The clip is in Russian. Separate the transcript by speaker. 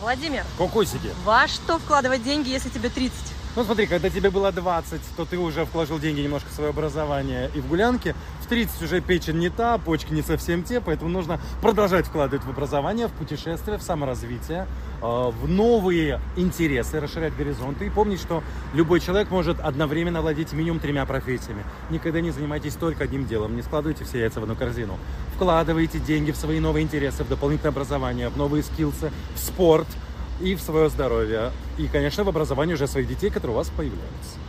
Speaker 1: Владимир,
Speaker 2: Кокосики.
Speaker 1: во что вкладывать деньги, если тебе 30?
Speaker 2: Ну смотри, когда тебе было 20, то ты уже вложил деньги немножко в свое образование и в гулянки. В 30 уже печень не та, почки не совсем те, поэтому нужно продолжать вкладывать в образование, в путешествия, в саморазвитие, э, в новые интересы, расширять горизонты. И помнить, что любой человек может одновременно владеть минимум тремя профессиями. Никогда не занимайтесь только одним делом, не складывайте все яйца в одну корзину. Вкладывайте деньги в свои новые интересы, в дополнительное образование, в новые скиллсы, в спорт – и в свое здоровье. И, конечно, в образование уже своих детей, которые у вас появляются.